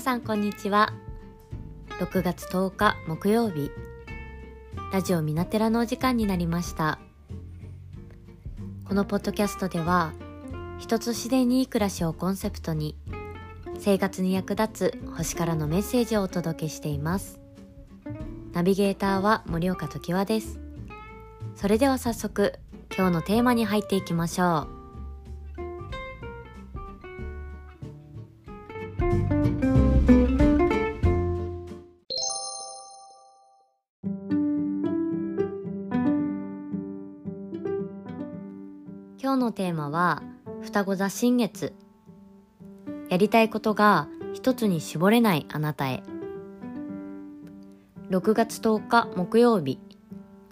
皆さんこんにちは。6月10日木曜日。ラジオミナテラのお時間になりました。このポッドキャストでは人と自然にいい暮らしをコンセプトに生活に役立つ星からのメッセージをお届けしています。ナビゲーターは森岡時和です。それでは早速今日のテーマに入っていきましょう。今日のテーマは双子座新月。やりたいことが一つに絞れないあなたへ。6月10日木曜日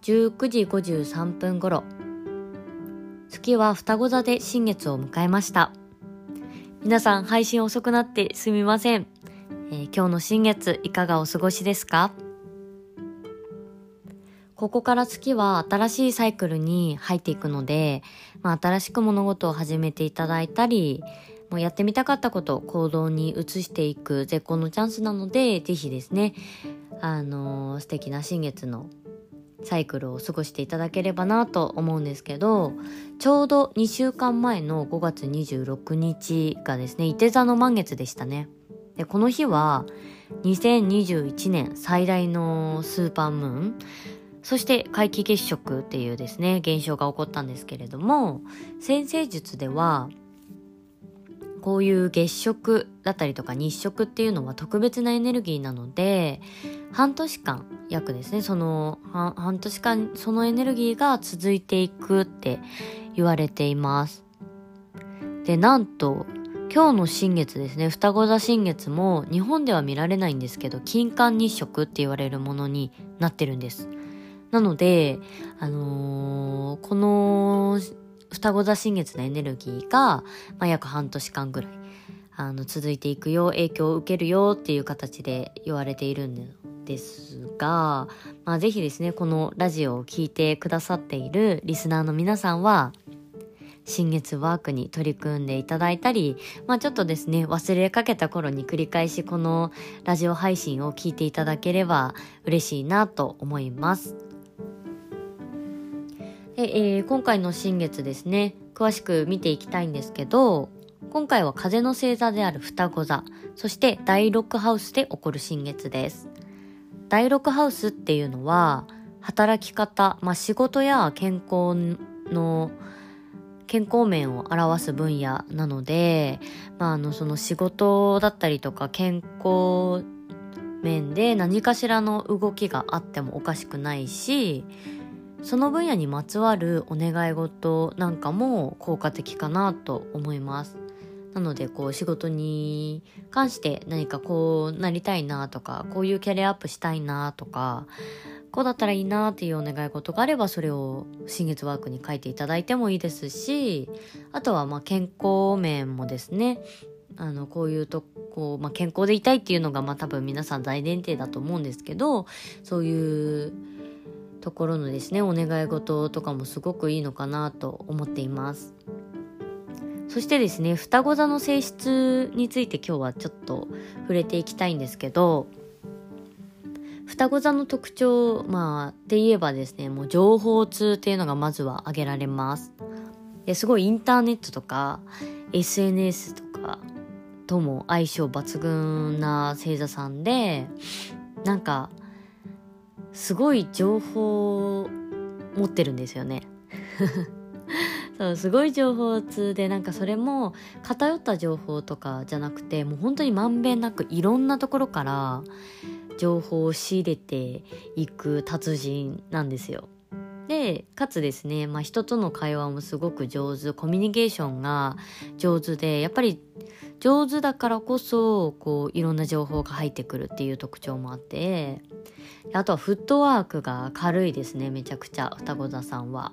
19時53分頃。月は双子座で新月を迎えました。皆さん配信遅くなってすみません、えー、今日の新月いかがお過ごしですか？ここから月は新しいサイクルに入っていくので、まあ、新しく物事を始めていただいたり、もうやってみたかったことを行動に移していく絶好のチャンスなので、ぜひですね、あのー、素敵な新月のサイクルを過ごしていただければなと思うんですけど、ちょうど2週間前の5月26日がですね、伊手座の満月でしたね。で、この日は2021年最大のスーパームーン、そして皆既月食っていうですね、現象が起こったんですけれども、先生術では、こういう月食だったりとか日食っていうのは特別なエネルギーなので、半年間、約ですね、その、半年間、そのエネルギーが続いていくって言われています。で、なんと、今日の新月ですね、双子座新月も日本では見られないんですけど、金環日食って言われるものになってるんです。なので、あのー、この双子座新月のエネルギーが、まあ、約半年間ぐらい、あの、続いていくよ、影響を受けるよっていう形で言われているんですが、まあ、ぜひですね、このラジオを聴いてくださっているリスナーの皆さんは、新月ワークに取り組んでいただいたり、まあちょっとですね、忘れかけた頃に繰り返しこのラジオ配信を聞いていただければ嬉しいなと思います。で、えー、今回の新月ですね、詳しく見ていきたいんですけど、今回は風の星座である双子座、そして第6ハウスで起こる新月です。第6ハウスっていうのは、働き方、まあ、仕事や健康の健康面を表す分野なので、まあ、あの、その仕事だったりとか健康面で何かしらの動きがあってもおかしくないし、その分野にまつわるお願い事なんかも効果的かなと思います。なのでこう仕事に関して何かこうなりたいなとかこういうキャリアアップしたいなとかこうだったらいいなっていうお願い事があればそれを新月ワークに書いていただいてもいいですしあとはまあ健康面もですねあのこういうとこう、まあ、健康でいたいっていうのがまあ多分皆さん大前提だと思うんですけどそういうところのですねお願い事とかもすごくいいのかなと思っています。そしてですね双子座の性質について今日はちょっと触れていきたいんですけど双子座の特徴まあで言えばですねもう情報通っていうのがまずは挙げられます。ですごいインターネットとか SNS とかとも相性抜群な星座さんでなんかすごい情報を持ってるんですよね。そうすごい情報通でなんかそれも偏った情報とかじゃなくてもう本当にまんべんなくいろんなところから情報を仕入れていく達人なんですよ。でかつですね、まあ、人との会話もすごく上手コミュニケーションが上手でやっぱり上手だからこそこういろんな情報が入ってくるっていう特徴もあってあとはフットワークが軽いですねめちゃくちゃ双子座さんは。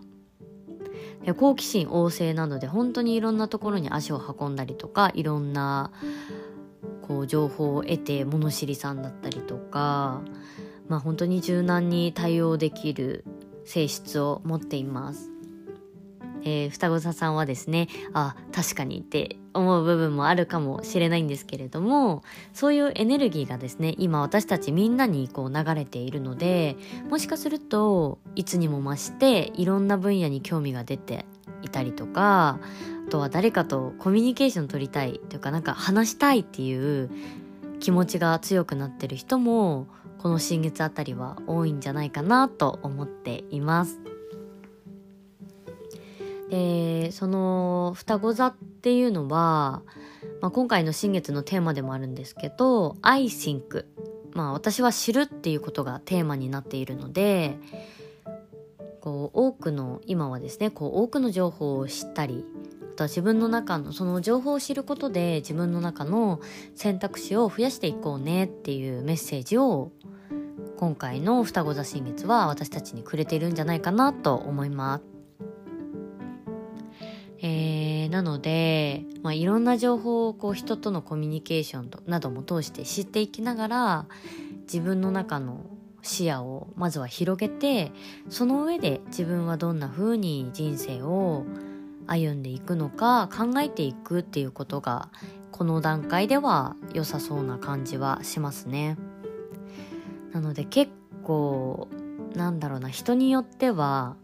で好奇心旺盛なので本当にいろんなところに足を運んだりとかいろんなこう情報を得て物知りさんだったりとかまあ本当に柔軟に対応できる性質を持っています。えー、双子座さんはですね、あ、確かにって思う部分もあるかもしれないんですけれども、そういうエネルギーがですね、今私たちみんなにこう流れているので、もしかするといつにも増していろんな分野に興味が出ていたりとか、あとは誰かとコミュニケーション取りたいというかなんか話したいっていう気持ちが強くなってる人もこの新月あたりは多いんじゃないかなと思っています。でその双子座っていうのは、まあ、今回の新月のテーマでもあるんですけど「I think」まあ私は知るっていうことがテーマになっているのでこう多くの今はですねこう多くの情報を知ったりあとは自分の中のその情報を知ることで自分の中の選択肢を増やしていこうねっていうメッセージを今回の双子座新月は私たちにくれているんじゃないかなと思います。なので、まあ、いろんな情報をこう人とのコミュニケーションなども通して知っていきながら自分の中の視野をまずは広げてその上で自分はどんな風に人生を歩んでいくのか考えていくっていうことがこの段階では良さそうな感じはしますね。なので結構なんだろうな人によっては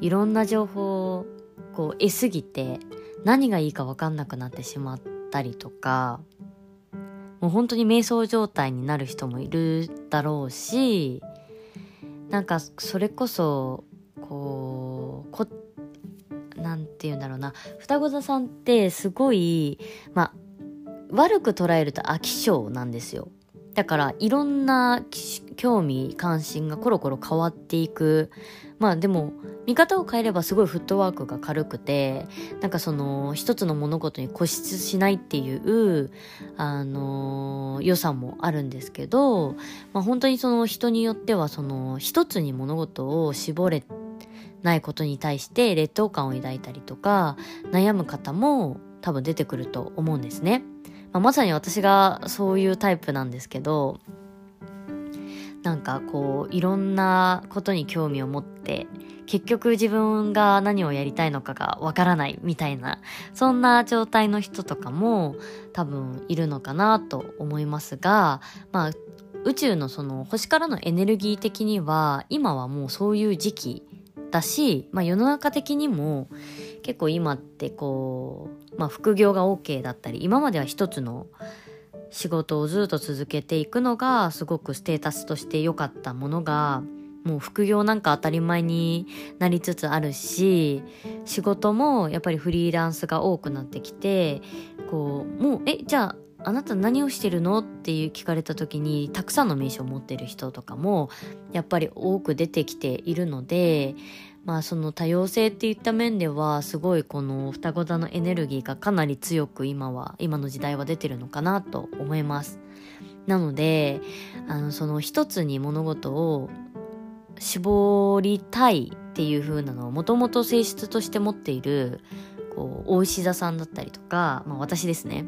いろんな情報こう得すぎて何がいいか分かんなくなってしまったりとかもう本当に瞑想状態になる人もいるだろうしなんかそれこそこうこなんて言うんだろうな双子座さんってすごいまあ悪く捉えると飽き性なんですよ。だからいろんな興味関心がコロコロ変わっていくまあでも見方を変えればすごいフットワークが軽くてなんかその一つの物事に固執しないっていうあの良さもあるんですけど、まあ、本当にその人によってはその一つに物事を絞れないことに対して劣等感を抱いたりとか悩む方も多分出てくると思うんですね。まあ、まさに私がそういうタイプなんですけどなんかこういろんなことに興味を持って結局自分が何をやりたいのかがわからないみたいなそんな状態の人とかも多分いるのかなと思いますがまあ宇宙のその星からのエネルギー的には今はもうそういう時期だし、まあ、世の中的にも結構今ってこう、まあ、副業が OK だったり今までは一つの仕事をずっと続けていくのがすごくステータスとして良かったものがもう副業なんか当たり前になりつつあるし仕事もやっぱりフリーランスが多くなってきてこうもうえじゃああなた何をしてるの？っていう聞かれた時にたくさんの名刺を持ってる人とかもやっぱり多く出てきているのでまあその多様性っていった面ではすごいこの双子座のエネルギーがかなり強く今は今の時代は出てるのかなと思います。なのであのその一つに物事を絞りたいっていう風なのをもともと性質として持っているこう大石座さんだったりとか、まあ、私ですね。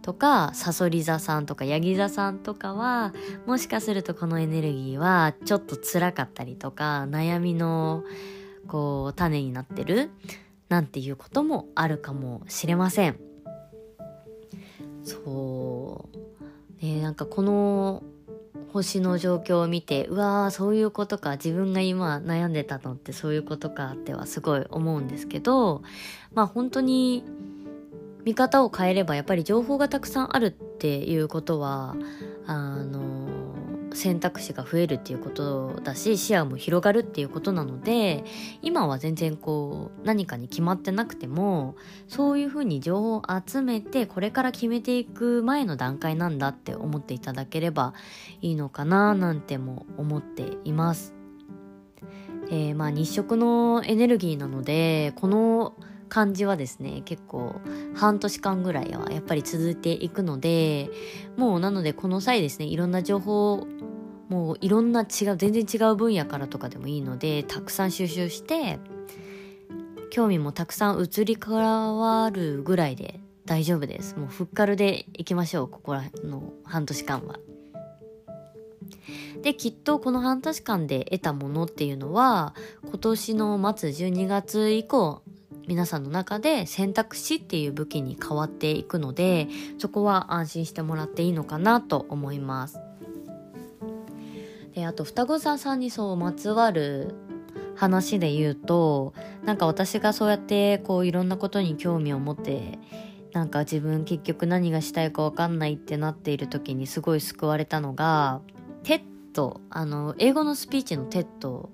とかさそり座さんとかヤギ座さんとかはもしかするとこのエネルギーはちょっと辛かったりとか悩みのこう種になってるなんていうこともあるかもしれません。そう。ねなんかこの星の状況を見てうわーそういうことか自分が今悩んでたのってそういうことかってはすごい思うんですけどまあ本当に見方を変えればやっぱり情報がたくさんあるっていうことはあの選択肢が増えるっていうことだし視野も広がるっていうことなので今は全然こう何かに決まってなくてもそういうふうに情報を集めてこれから決めていく前の段階なんだって思っていただければいいのかななんても思っています。えー、まあ日食のエネルギーなのでこの感じはですね結構半年間ぐらいはやっぱり続いていくのでもうなのでこの際ですねいろんな情報もういろんな違う全然違う分野からとかでもいいのでたくさん収集して興味もたくさん移り変わるぐらいで大丈夫です。もうふっかるでいきましょうここらの半年間は。できっとこの半年間で得たものっていうのは今年の末12月以降皆さんの中で選択肢っていう武器に変わっていくのでそこは安心してもらっていいのかなと思います。であと双子座さんにそうまつわる話で言うとなんか私がそうやってこういろんなことに興味を持ってなんか自分結局何がしたいかわかんないってなっている時にすごい救われたのが TED。あの英語のスピーチの TED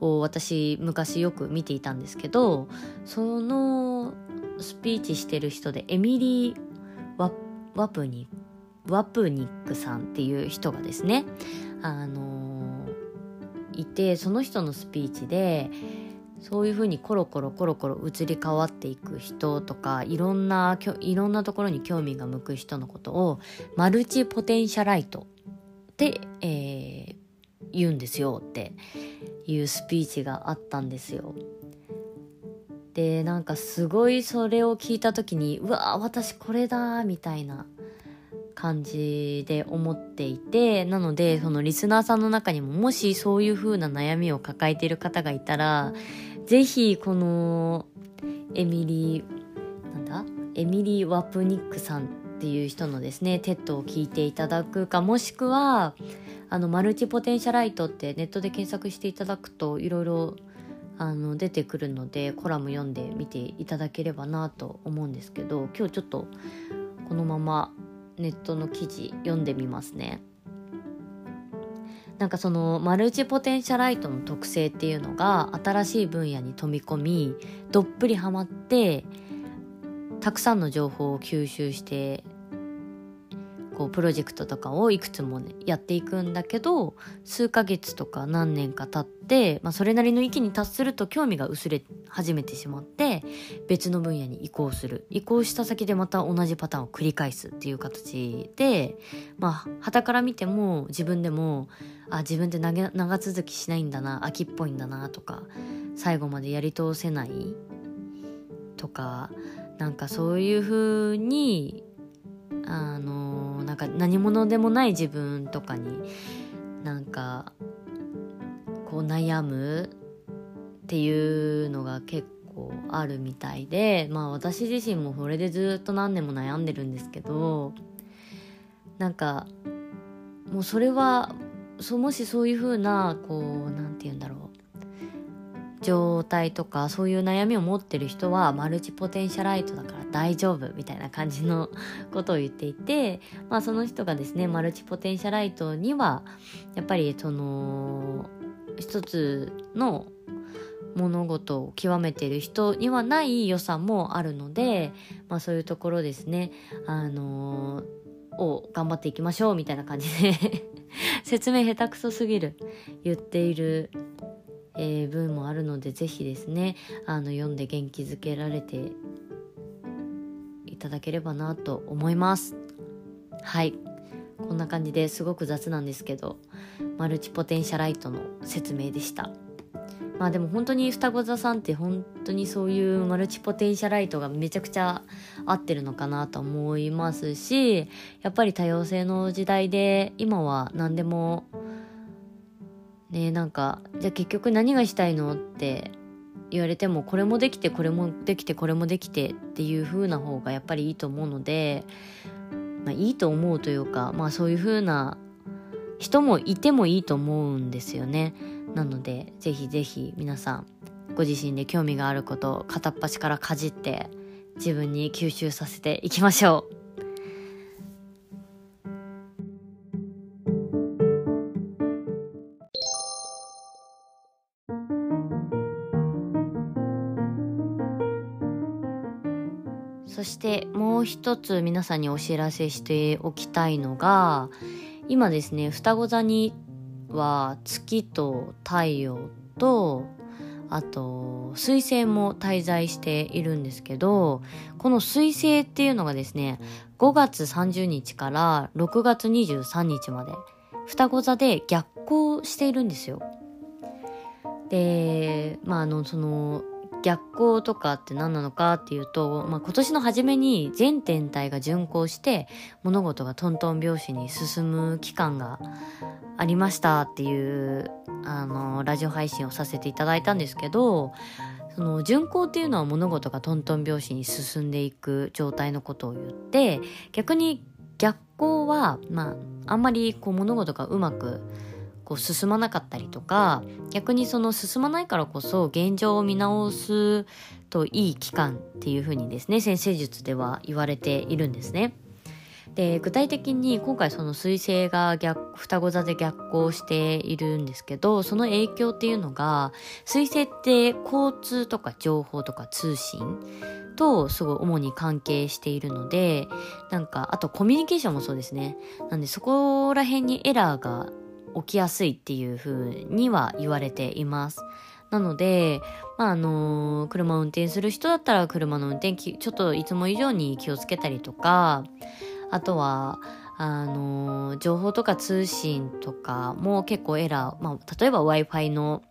を私昔よく見ていたんですけどそのスピーチしてる人でエミリー・ワワプニワプニックさんっていう人がですねあのいてその人のスピーチでそういうふうにコロコロコロコロ移り変わっていく人とかいろんないろんなところに興味が向く人のことをマルチポテンシャライトって、えー、言うんですよっていうスピーチがあったんですよ。でなんかすごいそれを聞いた時にうわ私これだみたいな感じで思っていてなのでそのリスナーさんの中にももしそういう風な悩みを抱えている方がいたら是非このエミリーなんだ？エミリー・ワプニックさんっていう人のですね TED を聞いていただくかもしくはあの multipotentialite ってネットで検索していただくといろいろあの出てくるのでコラム読んでみていただければなと思うんですけど今日ちょっとこのままネットの記事読んでみますね。なんかそのマルチポテンシャライトの特性っていうのが新しい分野に飛び込みどっぷりハマってたくさんの情報を吸収してこうプロジェクトとかをいくつも、ね、やっていくんだけど数ヶ月とか何年か経って、まあ、それなりの域に達すると興味が薄れ始めてしまって別の分野に移行する。移行した先でまた同じパターンを繰り返すっていう形でまあ旗から見ても自分でもあ自分って長続きしないんだな秋っぽいんだなとか最後までやり通せないとかなんかそういう風になんか何者でもない自分とかになんかこう悩むっていうのが結構あるみたいでまあ私自身もそれでずっと何年も悩んでるんですけどなんかもうそれはそもしそういう風なこう何て言うんだろう状態とかそういう悩みを持ってる人はマルチポテンシャライトだから大丈夫みたいな感じのことを言っていて、まあ、その人がですねマルチポテンシャライトにはやっぱりその一つの物事を極めている人にはない良さもあるので、まあ、そういうところですねあのー、を頑張っていきましょうみたいな感じで 説明下手くそすぎる言っているえー、文もあるので是非ですねあの読んで元気づけられていただければなと思います。はい。こんな感じですごく雑なんですけどマルチポテンシャライトの説明でした。まあでも本当に双子座さんって本当にそういうマルチポテンシャライトがめちゃくちゃ合ってるのかなと思いますしやっぱり多様性の時代で今は何でもねなんかじゃあ結局何がしたいのって言われてもこれもできてこれもできてこれもできてっていう風な方がやっぱりいいと思うので、まあ、いいと思うというかまあそういう風な人もいてもいいと思うんですよね。なのでぜひぜひ皆さんご自身で興味があることを片っ端からかじって自分に吸収させていきましょう。そしてもう一つ皆さんにお知らせしておきたいのが今ですね双子座には月と太陽とあと水星も滞在しているんですけどこの水星っていうのがですね5月30日から6月23日まで双子座で逆行しているんですよ。でまああのその逆行とかって何なのかっていうと、まあ、今年の初めに全天体が巡行して物事がトントン拍子に進む期間がありましたっていうあのラジオ配信をさせていただいたんですけどその巡行っていうのは物事がトントン拍子に進んでいく状態のことを言って逆に逆行はまああんまりこう物事がうまくこう進まなかったりとか逆にその進まないからこそ現状を見直すといい期間っていうふうにですね先生術では言われているんですね。で具体的に今回その彗星が逆双子座で逆行しているんですけどその影響っていうのが彗星って交通とか情報とか通信とすごい主に関係しているのでなんかあとコミュニケーションもそうですねなんでそこら辺にエラーが起きやすいっていう風には言われています。なので、まあ、あのー、車を運転する人だったら車の運転ちょっといつも以上に気をつけたりとか、あとは、あのー、情報とか通信とかも結構エラー、まあ、例えば Wi-Fi の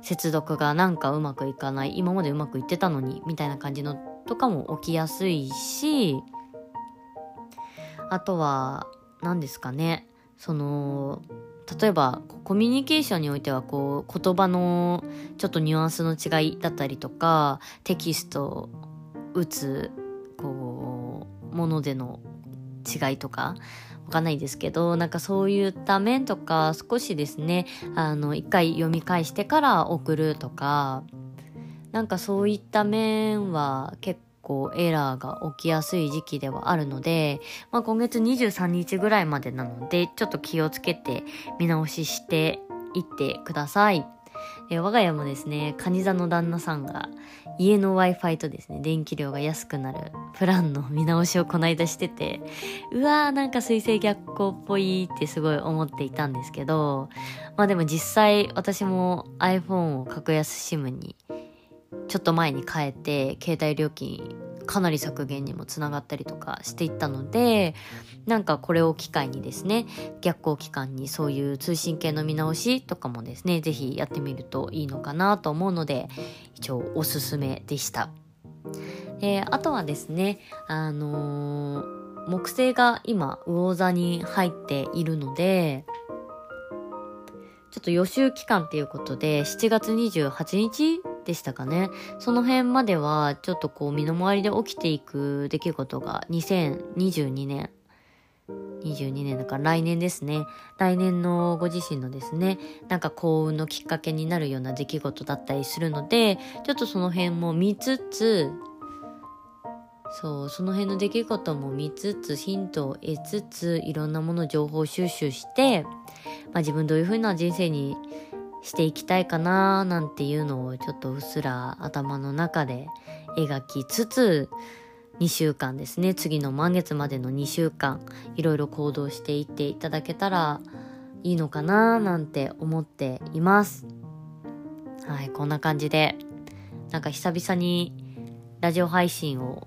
接続がなんかうまくいかない、今までうまくいってたのに、みたいな感じのとかも起きやすいし、あとは、何ですかね、その、例えばコミュニケーションにおいてはこう言葉のちょっとニュアンスの違いだったりとかテキスト打つこうものでの違いとかわかんないですけどなんかそういった面とか少しですねあの一回読み返してから送るとかなんかそういった面は結構エラーが起きやすい時期ではあるので、まあ、今月23日ぐらいまでなので、ちょっと気をつけて見直ししていってください。我が家もですね、カニ座の旦那さんが家の Wi-Fi とですね、電気量が安くなるプランの見直しをこないだしてて、うわーなんか水星逆行っぽいってすごい思っていたんですけど、まあでも実際私も iPhone を格安 SIM にちょっと前に変えて携帯料金かなり削減にもつながったりとかしていったのでなんかこれを機会にですね逆行期間にそういう通信系の見直しとかもですね是非やってみるといいのかなと思うので一応おすすめでした。であとはですねあのー、木星が今魚座に入っているのでちょっと予習期間っていうことで7月28日でしたかね。その辺までは、ちょっとこう、身の回りで起きていく出来事が、2022年、22年だから来年ですね。来年のご自身のですね、なんか幸運のきっかけになるような出来事だったりするので、ちょっとその辺も見つつ、そう、その辺の出来事も見つつ、ヒントを得つつ、いろんなもの情報収集して、まあ自分どういう風な人生にしていきたいかななんていうのをちょっとうっすら頭の中で描きつつ2週間ですね。次の満月までの2週間いろいろ行動していっていただけたらいいのかななんて思っています。はいこんな感じでなんか久々にラジオ配信を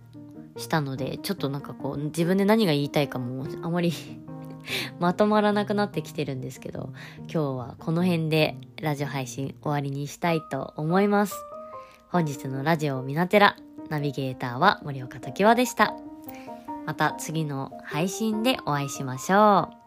したのでちょっとなんかこう自分で何が言いたいかもあまり まとまらなくなってきてるんですけど、今日はこの辺でラジオ配信終わりにしたいと思います。本日のラジオみなてら、ナビゲーターは森岡時和でした。また次の配信でお会いしましょう。